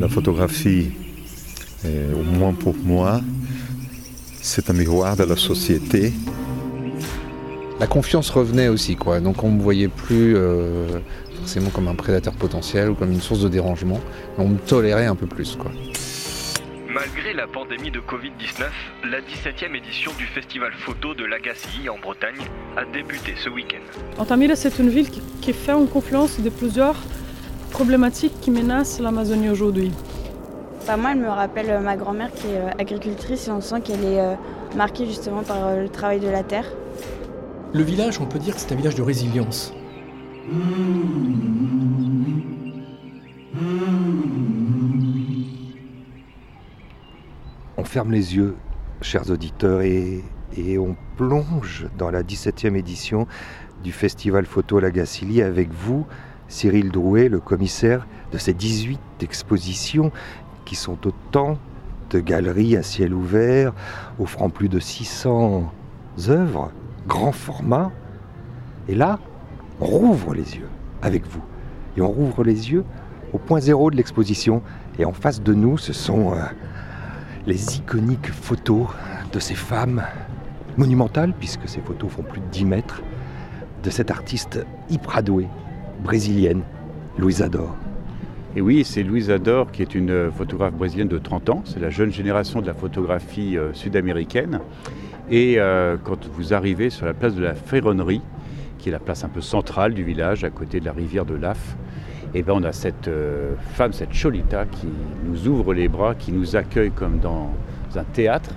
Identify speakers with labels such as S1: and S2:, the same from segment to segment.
S1: La photographie, au moins pour moi, c'est un miroir de la société.
S2: La confiance revenait aussi, quoi. Donc on ne me voyait plus euh, forcément comme un prédateur potentiel ou comme une source de dérangement. On me tolérait un peu plus, quoi.
S3: Malgré la pandémie de Covid-19, la 17e édition du festival photo de Lagacilly en Bretagne a débuté ce week-end.
S4: Antamira, c'est une ville qui, fait en confluence de plusieurs problématiques qui menacent l'Amazonie aujourd'hui.
S5: Moi, elle me rappelle ma grand-mère qui est euh, agricultrice et on sent qu'elle est euh, marquée justement par euh, le travail de la terre.
S6: Le village, on peut dire que c'est un village de résilience.
S7: On ferme les yeux, chers auditeurs, et, on plonge dans la 17e édition du Festival Photo Lagacilly avec vous, Cyril Drouet, le commissaire de ces 18 expositions qui sont autant de galeries à ciel ouvert, offrant plus de 600 œuvres, grand format. Et là, on rouvre les yeux avec vous. Et on rouvre les yeux au point zéro de l'exposition. Et en face de nous, ce sont euh, les iconiques photos de ces femmes monumentales, puisque ces photos font plus de 10 mètres, de cette artiste hyper brésilienne, Louisa Dor.
S8: Et oui, c'est Louisa Dor qui est une photographe brésilienne de 30 ans. C'est la jeune génération de la photographie euh, sud-américaine. Et euh, quand vous arrivez sur la place de la Ferronnerie, qui est la place un peu centrale du village, à côté de la rivière de Laf, et eh ben on a cette euh, femme, cette Cholita, qui nous ouvre les bras, qui nous accueille comme dans un théâtre.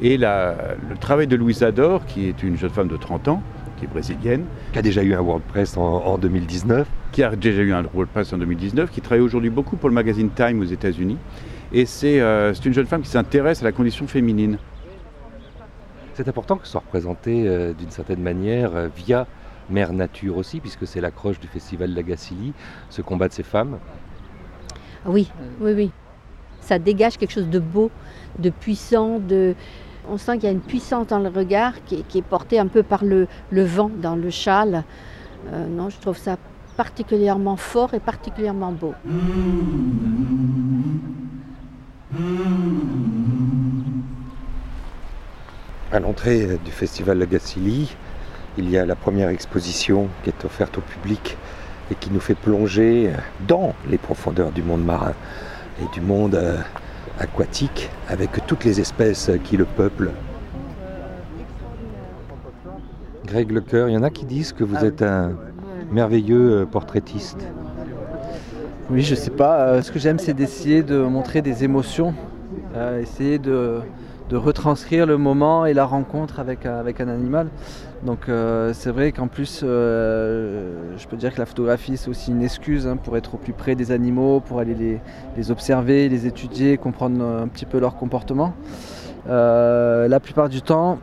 S8: Et le travail de Louise Ador, qui est une jeune femme de 30 ans, qui est brésilienne.
S7: Qui a déjà eu un WordPress en, en 2019.
S8: Qui a déjà eu un WordPress en 2019, qui travaille aujourd'hui beaucoup pour le magazine Time aux États-Unis. Et c'est euh, une jeune femme qui s'intéresse à la condition féminine.
S7: C'est important que ce soit représenté euh, d'une certaine manière via Mère Nature aussi, puisque c'est l'accroche du festival Lagacilly, ce combat de ces femmes.
S9: Oui, oui, oui. Ça dégage quelque chose de beau, de puissant, de... On sent qu'il y a une puissance dans le regard qui est, portée un peu par le, vent dans le châle. Euh, non, je trouve ça particulièrement fort et particulièrement beau.
S7: À l'entrée du festival Lagacilly, il y a la première exposition qui est offerte au public et qui nous fait plonger dans les profondeurs du monde marin et du monde euh, aquatique avec toutes les espèces qui le peuplent. Greg Lecoeur, il y en a qui disent que vous ah êtes un merveilleux euh, portraitiste.
S10: Oui, je sais pas. Euh, ce que j'aime, c'est d'essayer de montrer des émotions, essayer de, de retranscrire le moment et la rencontre avec, avec un animal. Donc euh, c'est vrai qu'en plus, euh, je peux dire que la photographie, c'est aussi une excuse hein, pour être au plus près des animaux, pour aller les, observer, les étudier, comprendre un petit peu leur comportement. Euh, la plupart du temps,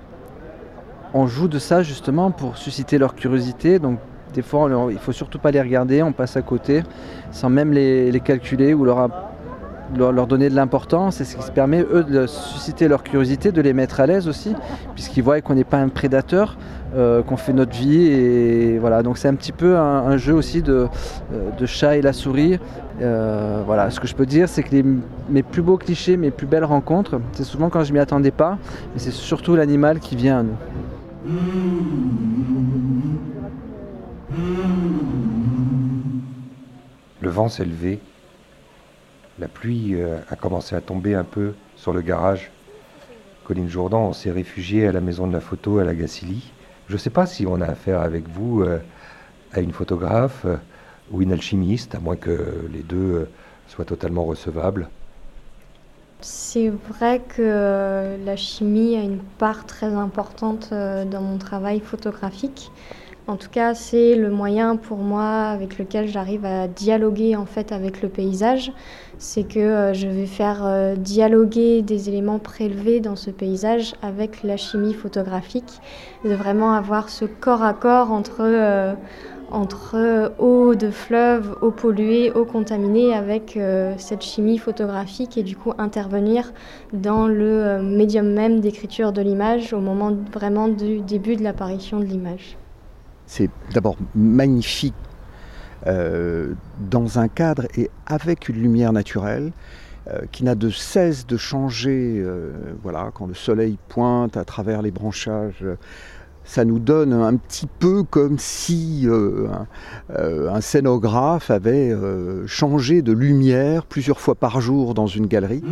S10: on joue de ça justement pour susciter leur curiosité. Donc des fois, il ne faut surtout pas les regarder, on passe à côté sans même les, les calculer ou leur leur, donner de l'importance et ce qui permet eux de susciter leur curiosité, de les mettre à l'aise aussi, puisqu'ils voient qu'on n'est pas un prédateur, euh, qu'on fait notre vie et voilà. Donc c'est un petit peu un, jeu aussi de, euh, de, chat et la souris. Euh, voilà, ce que je peux dire, c'est que mes plus beaux clichés, mes plus belles rencontres, c'est souvent quand je m'y attendais pas, mais c'est surtout l'animal qui vient à nous.
S7: Le vent s'est levé la pluie euh, a commencé à tomber un peu sur le garage. Colline Jourdan, s'est réfugié à la maison de la photo à la Gacilly. Je ne sais pas si on a affaire avec vous euh, à une photographe euh, ou une alchimiste, à moins que les deux soient totalement recevables.
S11: C'est vrai que la chimie a une part très importante dans mon travail photographique. En tout cas, c'est le moyen pour moi avec lequel j'arrive à dialoguer en fait avec le paysage. C'est que euh, je vais faire euh, dialoguer des éléments prélevés dans ce paysage avec la chimie photographique, de vraiment avoir ce corps à corps entre, euh, entre eau de fleuve, eau polluée, eau contaminée avec cette chimie photographique et du coup intervenir dans le médium même d'écriture de l'image au moment vraiment du début de l'apparition de l'image.
S12: C'est d'abord magnifique dans un cadre et avec une lumière naturelle. Euh, qui n'a de cesse de changer. Euh, voilà, quand le soleil pointe à travers les branchages, ça nous donne un petit peu comme si euh, un, scénographe avait changé de lumière plusieurs fois par jour dans une galerie.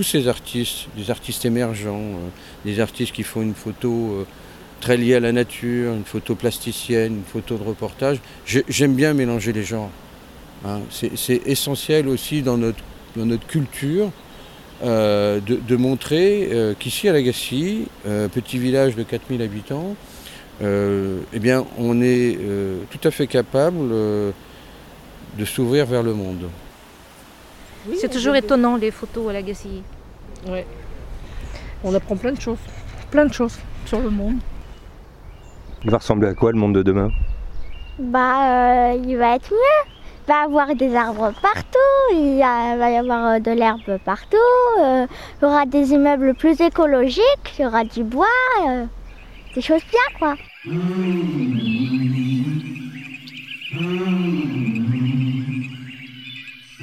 S13: Tous ces artistes, des artistes émergents, des artistes qui font une photo très lié à la nature, une photo plasticienne, une photo de reportage. J'aime bien mélanger les genres. Hein. C'est essentiel aussi dans notre, notre culture euh, de, montrer euh, qu'ici à euh, petit village de 4000 habitants, eh bien, on est tout à fait capable de s'ouvrir vers le monde.
S14: C'est toujours étonnant les photos à Lagacy.
S15: Ouais. On apprend plein de choses, plein de choses sur le monde.
S16: Il va ressembler à quoi le monde de demain?
S17: Bah, euh, il va être mieux. Il va y avoir des arbres partout, il va y avoir euh, de l'herbe partout, euh, il y aura des immeubles plus écologiques, il y aura du bois, des choses bien quoi.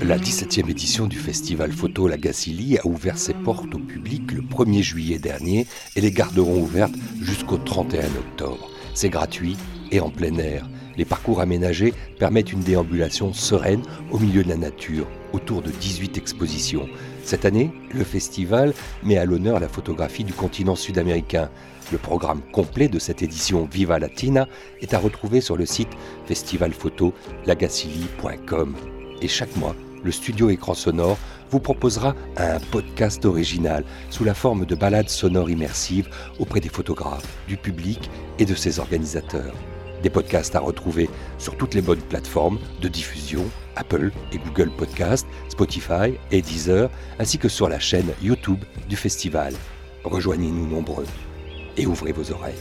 S7: La 17e édition du festival Photo La Gacilly a ouvert ses portes au public le 1er juillet dernier et les garderont ouvertes jusqu'au 31 octobre. C'est gratuit et en plein air. Les parcours aménagés permettent une déambulation sereine au milieu de la nature, autour de 18 expositions. Cette année, le festival met à l'honneur la photographie du continent sud-américain. Le programme complet de cette édition Viva Latina est à retrouver sur le site festivalphotolagacilly.com. Et chaque mois, le studio écran sonore vous proposera un podcast original sous la forme de balades sonores immersives auprès des photographes, du public et de ses organisateurs. Des podcasts à retrouver sur toutes les bonnes plateformes de diffusion, Apple et Google Podcasts, Spotify et Deezer, ainsi que sur la chaîne YouTube du festival. Rejoignez-nous nombreux et ouvrez vos oreilles.